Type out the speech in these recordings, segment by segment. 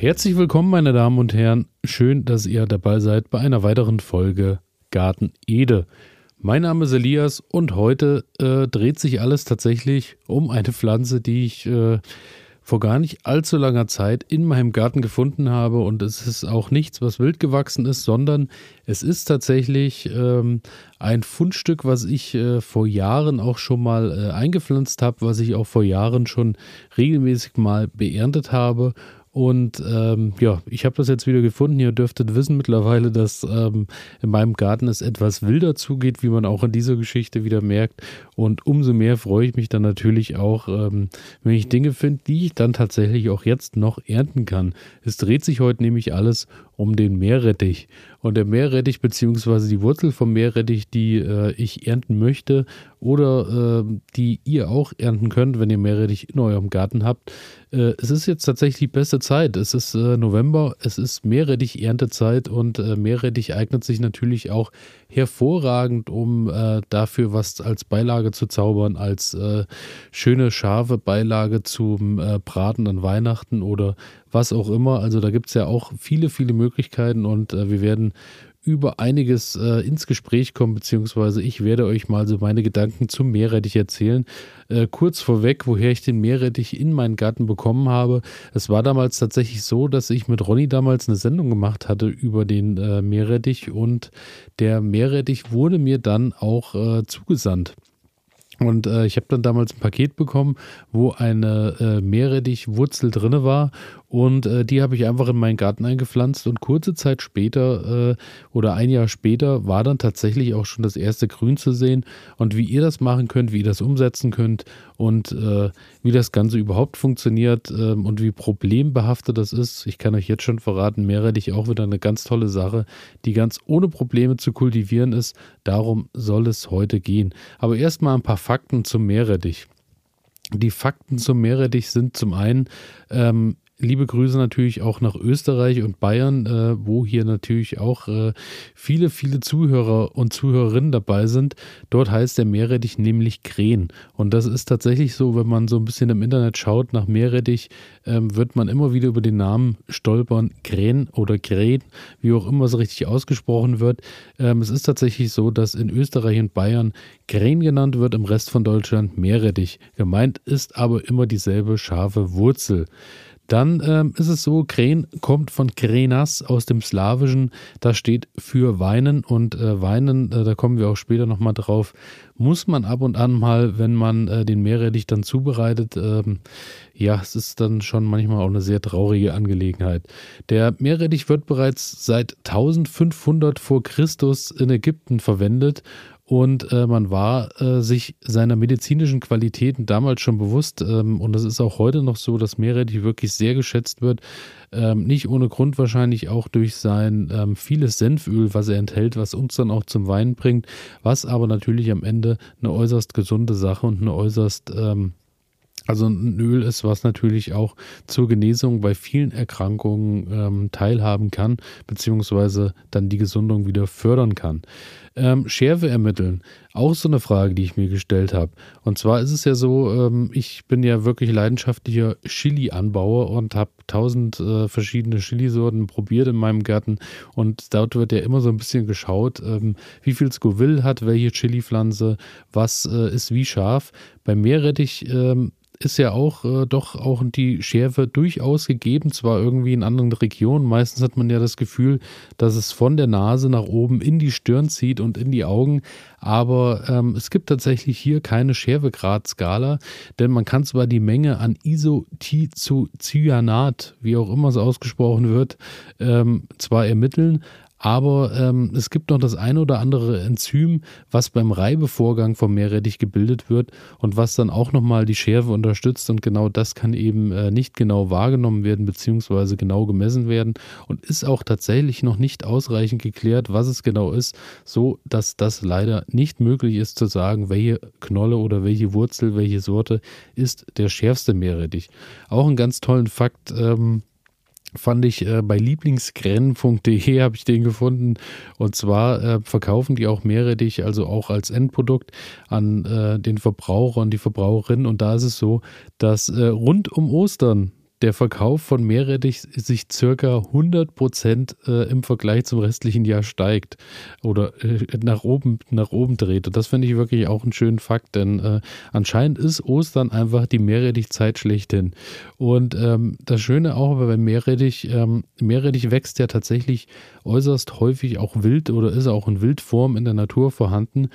Herzlich willkommen, meine Damen und Herren. Schön, dass ihr dabei seid bei einer weiteren Folge Garten Ede. Mein Name ist Elias und heute äh, dreht sich alles tatsächlich um eine Pflanze, die ich äh, vor gar nicht allzu langer Zeit in meinem Garten gefunden habe. Und es ist auch nichts, was wild gewachsen ist, sondern es ist tatsächlich ähm, ein Fundstück, was ich äh, vor Jahren auch schon mal äh, eingepflanzt habe, was ich auch vor Jahren schon regelmäßig mal beerntet habe und ähm, ja, ich habe das jetzt wieder gefunden. Ihr dürftet wissen mittlerweile, dass ähm, in meinem Garten es etwas wilder zugeht, wie man auch in dieser Geschichte wieder merkt. Und umso mehr freue ich mich dann natürlich auch, ähm, wenn ich Dinge finde, die ich dann tatsächlich auch jetzt noch ernten kann. Es dreht sich heute nämlich alles um den Meerrettich. Und der Meerrettich beziehungsweise die Wurzel vom Meerrettich, die äh, ich ernten möchte oder äh, die ihr auch ernten könnt, wenn ihr Meerrettich in eurem Garten habt. Äh, es ist jetzt tatsächlich die beste Zeit. Es ist äh, November, es ist Meerrettich-Erntezeit und äh, Meerrettich eignet sich natürlich auch hervorragend, um äh, dafür was als Beilage zu zaubern, als schöne scharfe Beilage zum Braten an Weihnachten oder was auch immer. Also da gibt es ja auch viele, viele Möglichkeiten und äh, wir werden über einiges äh, ins Gespräch kommen, beziehungsweise ich werde euch mal so meine Gedanken zum Meerrettich erzählen. Äh, kurz vorweg, woher ich den Meerrettich in meinen Garten bekommen habe. Es war damals tatsächlich so, dass ich mit Ronny damals eine Sendung gemacht hatte über den äh, Meerrettich und der Meerrettich wurde mir dann auch äh, zugesandt. Und äh, ich habe dann damals ein Paket bekommen, wo eine äh, Meerrettichwurzel drin war und äh, die habe ich einfach in meinen Garten eingepflanzt und kurze Zeit später äh, oder ein Jahr später war dann tatsächlich auch schon das erste Grün zu sehen. Und wie ihr das machen könnt, wie ihr das umsetzen könnt und äh, wie das Ganze überhaupt funktioniert ähm, und wie problembehaftet das ist, ich kann euch jetzt schon verraten, Meerrettich auch wieder eine ganz tolle Sache, die ganz ohne Probleme zu kultivieren ist. Darum soll es heute gehen. Aber erstmal ein paar Fakten zum Meerrettich. Die Fakten zum Meerrettich sind zum einen, ähm, liebe Grüße natürlich auch nach Österreich und Bayern, äh, wo hier natürlich auch äh, viele, viele Zuhörer und Zuhörerinnen dabei sind. Dort heißt der Meerrettich nämlich Krähen. Und das ist tatsächlich so, wenn man so ein bisschen im Internet schaut nach Meerrettich, ähm, wird man immer wieder über den Namen stolpern. Krähen oder Krähen, wie auch immer es richtig ausgesprochen wird. Ähm, es ist tatsächlich so, dass in Österreich und Bayern Krähen genannt wird, im Rest von Deutschland Meerrettich. Gemeint ist aber immer dieselbe scharfe Wurzel. Dann ähm, ist es so, Kren kommt von Krenas aus dem Slawischen. Das steht für Weinen und äh, Weinen, äh, da kommen wir auch später nochmal drauf, muss man ab und an mal, wenn man äh, den Meerrettich dann zubereitet, ähm, ja, es ist dann schon manchmal auch eine sehr traurige Angelegenheit. Der Meerrettich wird bereits seit 1500 vor Christus in Ägypten verwendet und äh, man war äh, sich seiner medizinischen Qualitäten damals schon bewusst. Ähm, und es ist auch heute noch so, dass Meerrettich wirklich sehr geschätzt wird. Ähm, nicht ohne Grund wahrscheinlich auch durch sein ähm, vieles Senföl, was er enthält, was uns dann auch zum Weinen bringt. Was aber natürlich am Ende eine äußerst gesunde Sache und eine äußerst ähm, also ein Öl ist, was natürlich auch zur Genesung bei vielen Erkrankungen ähm, teilhaben kann, beziehungsweise dann die Gesundung wieder fördern kann. Ähm, Schärfe ermitteln, auch so eine Frage, die ich mir gestellt habe. Und zwar ist es ja so, ähm, ich bin ja wirklich leidenschaftlicher Chili-Anbauer und habe tausend äh, verschiedene Chilisorten probiert in meinem Garten. Und dort wird ja immer so ein bisschen geschaut, ähm, wie viel Scoville hat welche Chili-Pflanze, was äh, ist wie scharf. Beim Meerrettich ähm, ist ja auch äh, doch auch die Schärfe durchaus gegeben, zwar irgendwie in anderen Regionen. Meistens hat man ja das Gefühl, dass es von der Nase nach oben in die Stirn zieht und in die Augen. Aber ähm, es gibt tatsächlich hier keine Schärfegradskala, denn man kann zwar die Menge an Isothiocyanat, wie auch immer es ausgesprochen wird, ähm, zwar ermitteln, aber ähm, es gibt noch das eine oder andere Enzym, was beim Reibevorgang vom Meerrettich gebildet wird und was dann auch nochmal die Schärfe unterstützt. Und genau das kann eben äh, nicht genau wahrgenommen werden, beziehungsweise genau gemessen werden und ist auch tatsächlich noch nicht ausreichend geklärt, was es genau ist, so dass das leider nicht möglich ist zu sagen, welche Knolle oder welche Wurzel, welche Sorte ist der schärfste Meerrettich. Auch einen ganz tollen Fakt. Ähm, fand ich äh, bei lieblingsgrennen.de habe ich den gefunden. Und zwar äh, verkaufen die auch Meerrettich also auch als Endprodukt an äh, den Verbraucher und die Verbraucherin. Und da ist es so, dass äh, rund um Ostern der Verkauf von Meerrettich sich circa 100 Prozent äh, im Vergleich zum restlichen Jahr steigt oder äh, nach oben nach oben dreht. Und das finde ich wirklich auch einen schönen Fakt, denn äh, anscheinend ist Ostern einfach die Meerrettichzeit schlechthin. Und ähm, das Schöne auch bei Meerrettich, ähm, Meerrettich wächst ja tatsächlich äußerst häufig auch wild oder ist auch in Wildform in der Natur vorhanden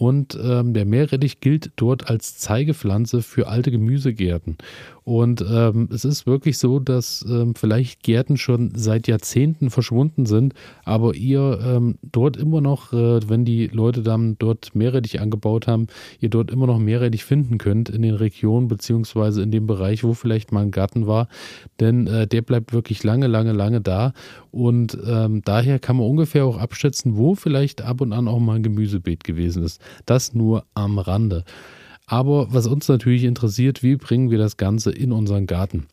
und ähm, der Meerrettich gilt dort als Zeigepflanze für alte Gemüsegärten. Und ähm, es ist wirklich so, dass ähm, vielleicht Gärten schon seit Jahrzehnten verschwunden sind, aber ihr ähm, dort immer noch, äh, wenn die Leute dann dort Meerrettich angebaut haben, ihr dort immer noch Meerrettich finden könnt in den Regionen beziehungsweise in dem Bereich, wo vielleicht mal ein Garten war. Denn äh, der bleibt wirklich lange, lange, lange da. Und ähm, daher kann man ungefähr auch abschätzen, wo vielleicht ab und an auch mal ein Gemüsebeet gewesen ist. Das nur am Rande. Aber was uns natürlich interessiert, wie bringen wir das Ganze in unseren Garten?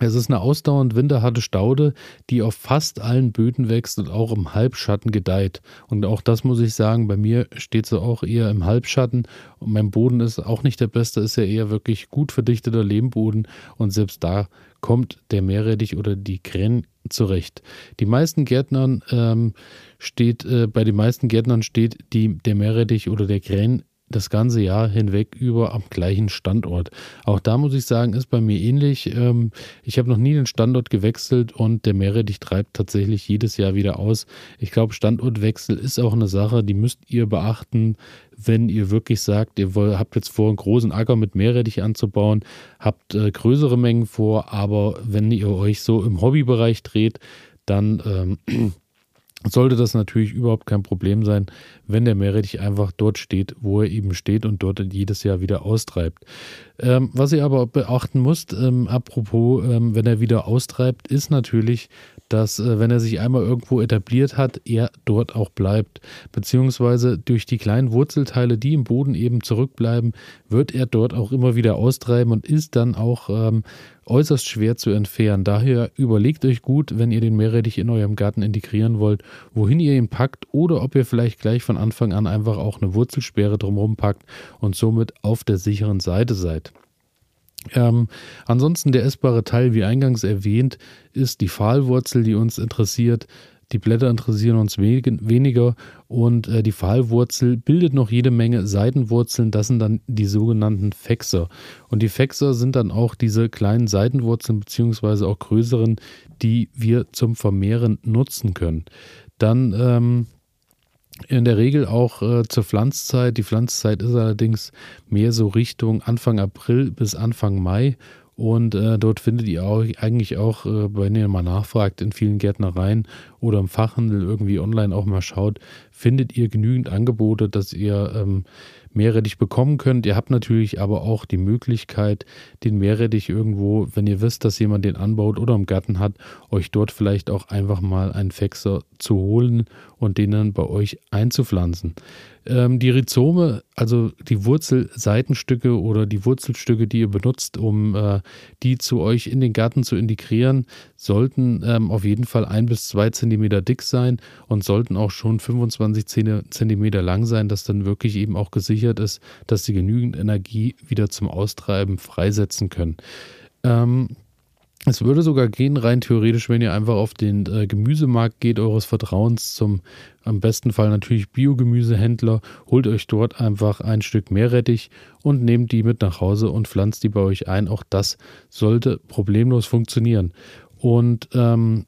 Es ist eine ausdauernd winterharte Staude, die auf fast allen Böden wächst und auch im Halbschatten gedeiht. Und auch das muss ich sagen, bei mir steht sie auch eher im Halbschatten und mein Boden ist auch nicht der beste, ist ja eher wirklich gut verdichteter Lehmboden und selbst da kommt der Meerrettich oder die Krähen zurecht. Die meisten Gärtnern ähm, steht, äh, bei den meisten Gärtnern steht die, der Meerrettich oder der Krähen das ganze Jahr hinweg über am gleichen Standort. Auch da muss ich sagen, ist bei mir ähnlich. Ähm, ich habe noch nie den Standort gewechselt und der Meerrettich treibt tatsächlich jedes Jahr wieder aus. Ich glaube, Standortwechsel ist auch eine Sache, die müsst ihr beachten, wenn ihr wirklich sagt, ihr habt jetzt vor, einen großen Acker mit Meerrettich anzubauen, habt äh, größere Mengen vor, aber wenn ihr euch so im Hobbybereich dreht, dann ähm, sollte das natürlich überhaupt kein Problem sein, wenn der Meerrettich einfach dort steht, wo er eben steht und dort jedes Jahr wieder austreibt. Ähm, was ihr aber beachten müsst, ähm, apropos, ähm, wenn er wieder austreibt, ist natürlich, dass äh, wenn er sich einmal irgendwo etabliert hat, er dort auch bleibt. Beziehungsweise durch die kleinen Wurzelteile, die im Boden eben zurückbleiben, wird er dort auch immer wieder austreiben und ist dann auch ähm, äußerst schwer zu entfernen. Daher überlegt euch gut, wenn ihr den Meerrettich in eurem Garten integrieren wollt, wohin ihr ihn packt oder ob ihr vielleicht gleich von Anfang an einfach auch eine Wurzelsperre drumherum packt und somit auf der sicheren Seite seid. Ähm, ansonsten der essbare Teil, wie eingangs erwähnt, ist die Pfahlwurzel, die uns interessiert. Die Blätter interessieren uns weniger und äh, die Pfahlwurzel bildet noch jede Menge Seitenwurzeln. Das sind dann die sogenannten Fexer. Und die Fexer sind dann auch diese kleinen Seitenwurzeln beziehungsweise auch größeren, die wir zum Vermehren nutzen können. Dann ähm, in der Regel auch äh, zur Pflanzzeit. Die Pflanzzeit ist allerdings mehr so Richtung Anfang April bis Anfang Mai. Und äh, dort findet ihr auch, eigentlich auch, äh, wenn ihr mal nachfragt, in vielen Gärtnereien oder im Fachhandel irgendwie online auch mal schaut, findet ihr genügend Angebote, dass ihr ähm, Meerrettich bekommen könnt. Ihr habt natürlich aber auch die Möglichkeit, den Meerrettich irgendwo, wenn ihr wisst, dass jemand den anbaut oder im Garten hat, euch dort vielleicht auch einfach mal einen Fexer zu holen und den dann bei euch einzupflanzen. Ähm, die Rhizome, also die Wurzelseitenstücke oder die Wurzelstücke, die ihr benutzt, um äh, die zu euch in den Garten zu integrieren, sollten ähm, auf jeden Fall ein bis zwei Zentimeter dick sein und sollten auch schon 25 Zentimeter lang sein, dass dann wirklich eben auch gesichert ist, dass sie genügend Energie wieder zum Austreiben freisetzen können. Ähm, es würde sogar gehen, rein theoretisch, wenn ihr einfach auf den äh, Gemüsemarkt geht, eures Vertrauens zum am besten Fall natürlich Biogemüsehändler, holt euch dort einfach ein Stück Meerrettich und nehmt die mit nach Hause und pflanzt die bei euch ein. Auch das sollte problemlos funktionieren. Und ähm,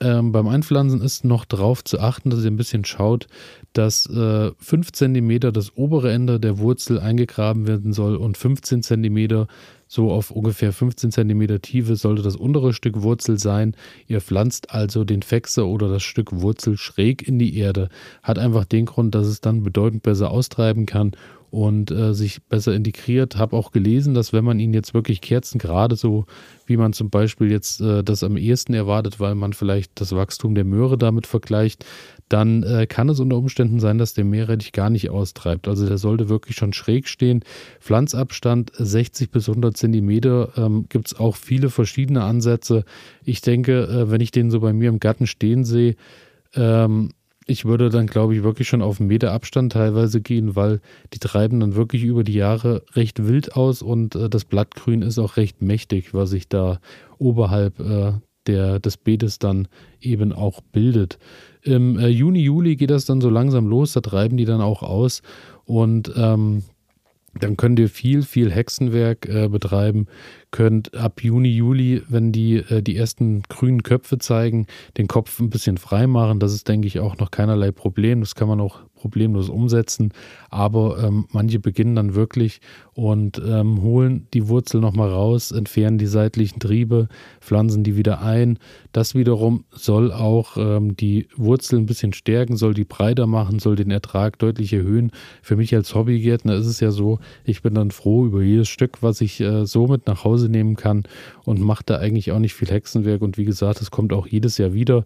ähm, beim Einpflanzen ist noch darauf zu achten, dass ihr ein bisschen schaut, dass äh, 5 cm das obere Ende der Wurzel eingegraben werden soll und 15 cm so auf ungefähr 15 cm Tiefe sollte das untere Stück Wurzel sein. Ihr pflanzt also den Fexer oder das Stück Wurzel schräg in die Erde. Hat einfach den Grund, dass es dann bedeutend besser austreiben kann und äh, sich besser integriert. Habe auch gelesen, dass wenn man ihn jetzt wirklich kerzengerade, so wie man zum Beispiel jetzt äh, das am ehesten erwartet, weil man vielleicht das Wachstum der Möhre damit vergleicht, dann äh, kann es unter Umständen sein, dass der Meerrettich gar nicht austreibt. Also der sollte wirklich schon schräg stehen. Pflanzabstand 60 bis 100 Zentimeter ähm, gibt es auch viele verschiedene Ansätze. Ich denke, äh, wenn ich den so bei mir im Garten stehen sehe, ähm, ich würde dann, glaube ich, wirklich schon auf einen Meter Abstand teilweise gehen, weil die treiben dann wirklich über die Jahre recht wild aus und äh, das Blattgrün ist auch recht mächtig, was sich da oberhalb äh, der, des Beetes dann eben auch bildet. Im äh, Juni, Juli geht das dann so langsam los, da treiben die dann auch aus und ähm, dann könnt ihr viel, viel Hexenwerk äh, betreiben, könnt ab Juni, Juli, wenn die äh, die ersten grünen Köpfe zeigen, den Kopf ein bisschen frei machen. Das ist, denke ich, auch noch keinerlei Problem. Das kann man auch problemlos umsetzen. Aber ähm, manche beginnen dann wirklich und ähm, holen die Wurzel nochmal raus, entfernen die seitlichen Triebe, pflanzen die wieder ein. Das wiederum soll auch ähm, die Wurzel ein bisschen stärken, soll die breiter machen, soll den Ertrag deutlich erhöhen. Für mich als Hobbygärtner ist es ja so, ich bin dann froh über jedes Stück, was ich äh, so nach Hause nehmen kann und mache da eigentlich auch nicht viel Hexenwerk. Und wie gesagt, es kommt auch jedes Jahr wieder.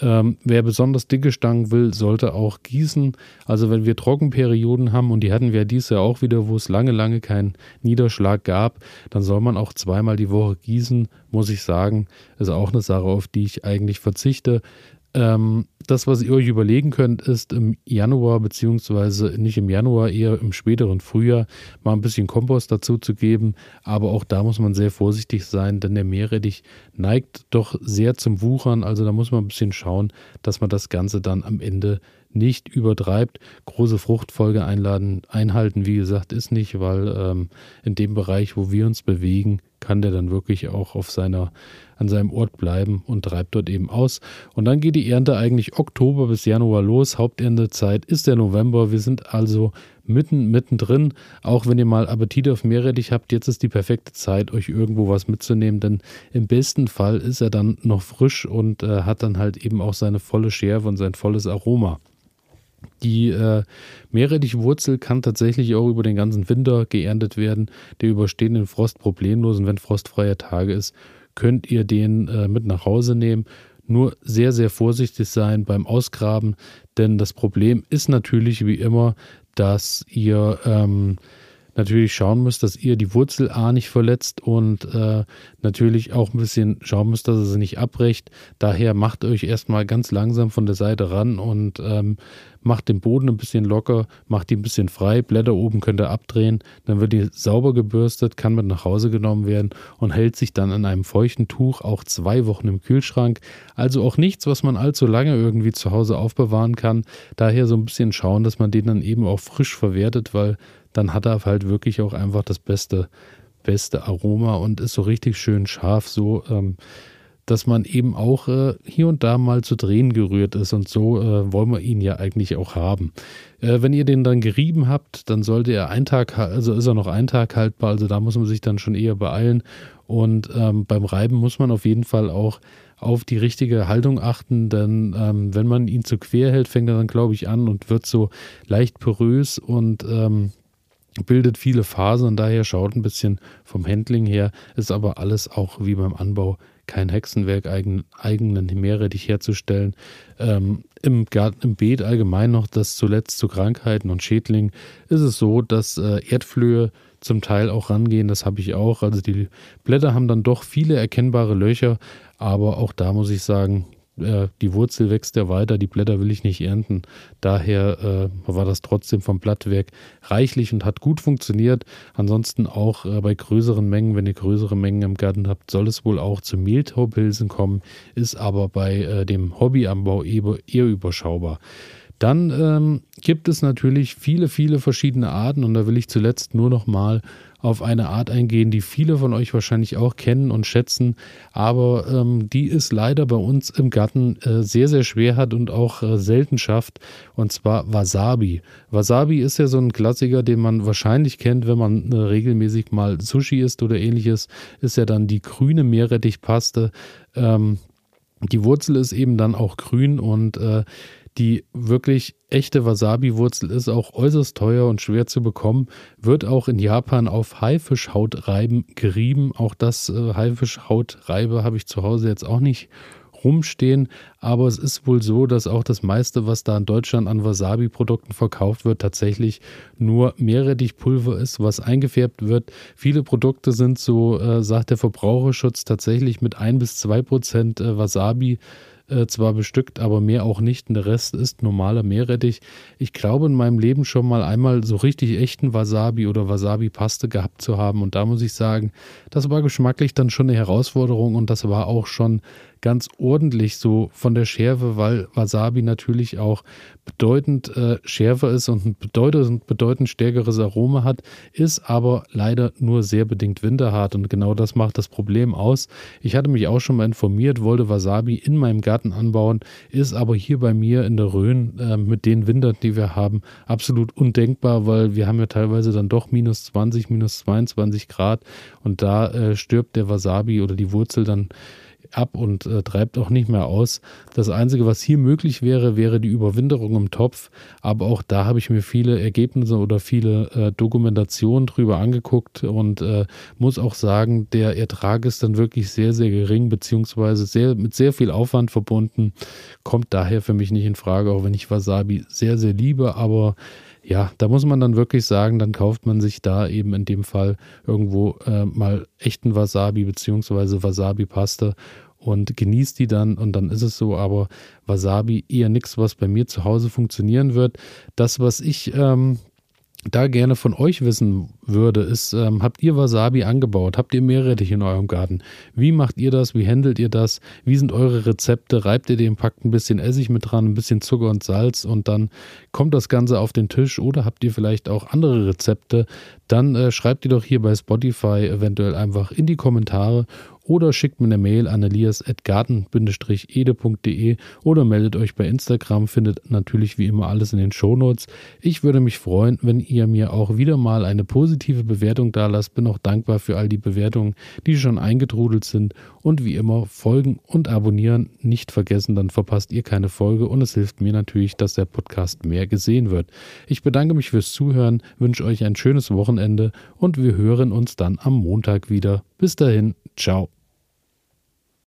Ähm, wer besonders dicke Stangen will, sollte auch gießen. Also wenn wir Trockenperioden haben, und die hatten wir dieses Jahr auch wieder, wo es lange, lange keinen Niederschlag gab, dann soll man auch zweimal die Woche gießen, muss ich sagen. Ist auch eine Sache, auf die ich eigentlich verzichte. Ähm, das, was ihr euch überlegen könnt, ist im Januar, beziehungsweise nicht im Januar, eher im späteren Frühjahr, mal ein bisschen Kompost dazu zu geben. Aber auch da muss man sehr vorsichtig sein, denn der Meerrettich neigt doch sehr zum Wuchern. Also da muss man ein bisschen schauen, dass man das Ganze dann am Ende nicht übertreibt. Große Fruchtfolge einladen, einhalten, wie gesagt, ist nicht, weil ähm, in dem Bereich, wo wir uns bewegen, kann der dann wirklich auch auf seiner, an seinem Ort bleiben und treibt dort eben aus. Und dann geht die Ernte eigentlich Oktober bis Januar los. Haupternte ist der November. Wir sind also mitten, mittendrin. Auch wenn ihr mal Appetit auf Meerrettich habt, jetzt ist die perfekte Zeit, euch irgendwo was mitzunehmen, denn im besten Fall ist er dann noch frisch und äh, hat dann halt eben auch seine volle Schärfe und sein volles Aroma. Die äh, Meerrettichwurzel kann tatsächlich auch über den ganzen Winter geerntet werden. Der übersteht den Frost problemlos und wenn frostfreie Tage ist, könnt ihr den äh, mit nach Hause nehmen. Nur sehr, sehr vorsichtig sein beim Ausgraben, denn das Problem ist natürlich wie immer, dass ihr ähm, natürlich schauen müsst, dass ihr die Wurzel A nicht verletzt und äh, natürlich auch ein bisschen schauen müsst, dass ihr sie nicht abbrecht. Daher macht euch erstmal ganz langsam von der Seite ran und ähm, macht den Boden ein bisschen locker, macht die ein bisschen frei. Blätter oben könnt ihr abdrehen, dann wird die sauber gebürstet, kann mit nach Hause genommen werden und hält sich dann in einem feuchten Tuch auch zwei Wochen im Kühlschrank. Also auch nichts, was man allzu lange irgendwie zu Hause aufbewahren kann. Daher so ein bisschen schauen, dass man den dann eben auch frisch verwertet, weil dann hat er halt wirklich auch einfach das beste, beste Aroma und ist so richtig schön scharf, so ähm, dass man eben auch äh, hier und da mal zu Tränen gerührt ist und so äh, wollen wir ihn ja eigentlich auch haben. Äh, wenn ihr den dann gerieben habt, dann sollte er ein Tag, also ist er noch ein Tag haltbar, also da muss man sich dann schon eher beeilen und ähm, beim Reiben muss man auf jeden Fall auch auf die richtige Haltung achten, denn ähm, wenn man ihn zu quer hält, fängt er dann, glaube ich, an und wird so leicht porös und ähm, bildet viele Fasern, daher schaut ein bisschen vom Handling her, ist aber alles auch wie beim Anbau kein Hexenwerk, eigen, eigenen Meerrettich herzustellen. Ähm, im, Garten, Im Beet allgemein noch, das zuletzt zu Krankheiten und Schädlingen, ist es so, dass äh, Erdflöhe zum Teil auch rangehen. Das habe ich auch. Also die Blätter haben dann doch viele erkennbare Löcher, aber auch da muss ich sagen, äh, die Wurzel wächst ja weiter, die Blätter will ich nicht ernten. Daher äh, war das trotzdem vom Blattwerk reichlich und hat gut funktioniert. Ansonsten auch äh, bei größeren Mengen, wenn ihr größere Mengen im Garten habt, soll es wohl auch zu Mehltaupilzen kommen, ist aber bei äh, dem Hobbyanbau eher überschaubar. Dann ähm, gibt es natürlich viele, viele verschiedene Arten und da will ich zuletzt nur noch mal auf eine Art eingehen, die viele von euch wahrscheinlich auch kennen und schätzen, aber ähm, die es leider bei uns im Garten äh, sehr, sehr schwer hat und auch äh, selten schafft, und zwar Wasabi. Wasabi ist ja so ein Klassiker, den man wahrscheinlich kennt, wenn man äh, regelmäßig mal Sushi isst oder ähnliches, ist ja dann die grüne Meerrettichpaste. Ähm, die Wurzel ist eben dann auch grün und äh, die wirklich echte Wasabi-Wurzel ist auch äußerst teuer und schwer zu bekommen, wird auch in Japan auf Haifischhautreiben gerieben. Auch das äh, Haifischhautreibe habe ich zu Hause jetzt auch nicht rumstehen, aber es ist wohl so, dass auch das meiste, was da in Deutschland an Wasabi-Produkten verkauft wird, tatsächlich nur Meerrettichpulver ist, was eingefärbt wird. Viele Produkte sind so, äh, sagt der Verbraucherschutz, tatsächlich mit ein bis zwei Prozent äh, Wasabi äh, zwar bestückt, aber mehr auch nicht. Und der Rest ist normaler Meerrettich. Ich glaube in meinem Leben schon mal einmal so richtig echten Wasabi oder Wasabi-Paste gehabt zu haben. Und da muss ich sagen, das war geschmacklich dann schon eine Herausforderung und das war auch schon ganz ordentlich so von der Schärfe, weil Wasabi natürlich auch bedeutend äh, schärfer ist und ein bedeutend, bedeutend stärkeres Aroma hat, ist aber leider nur sehr bedingt winterhart und genau das macht das Problem aus. Ich hatte mich auch schon mal informiert, wollte Wasabi in meinem Garten anbauen, ist aber hier bei mir in der Rhön äh, mit den Wintern, die wir haben, absolut undenkbar, weil wir haben ja teilweise dann doch minus 20, minus 22 Grad und da äh, stirbt der Wasabi oder die Wurzel dann ab und äh, treibt auch nicht mehr aus. Das Einzige, was hier möglich wäre, wäre die Überwinterung im Topf. Aber auch da habe ich mir viele Ergebnisse oder viele äh, Dokumentationen drüber angeguckt und äh, muss auch sagen, der Ertrag ist dann wirklich sehr, sehr gering, beziehungsweise sehr, mit sehr viel Aufwand verbunden. Kommt daher für mich nicht in Frage, auch wenn ich Wasabi sehr, sehr liebe. Aber ja, da muss man dann wirklich sagen, dann kauft man sich da eben in dem Fall irgendwo äh, mal echten Wasabi beziehungsweise Wasabi-Paste und genießt die dann und dann ist es so, aber Wasabi eher nichts, was bei mir zu Hause funktionieren wird. Das, was ich ähm, da gerne von euch wissen würde, ist, ähm, habt ihr Wasabi angebaut? Habt ihr Meerrettich in eurem Garten? Wie macht ihr das? Wie handelt ihr das? Wie sind eure Rezepte? Reibt ihr den, packt ein bisschen Essig mit dran, ein bisschen Zucker und Salz und dann kommt das Ganze auf den Tisch oder habt ihr vielleicht auch andere Rezepte? Dann äh, schreibt ihr doch hier bei Spotify eventuell einfach in die Kommentare oder schickt mir eine Mail an elias.garten-ede.de oder meldet euch bei Instagram, findet natürlich wie immer alles in den Shownotes. Ich würde mich freuen, wenn ihr mir auch wieder mal eine positive Bewertung da lasst. Bin auch dankbar für all die Bewertungen, die schon eingetrudelt sind und wie immer folgen und abonnieren nicht vergessen, dann verpasst ihr keine Folge und es hilft mir natürlich, dass der Podcast mehr gesehen wird. Ich bedanke mich fürs Zuhören, wünsche euch ein schönes Wochenende und wir hören uns dann am Montag wieder. Bis dahin, ciao.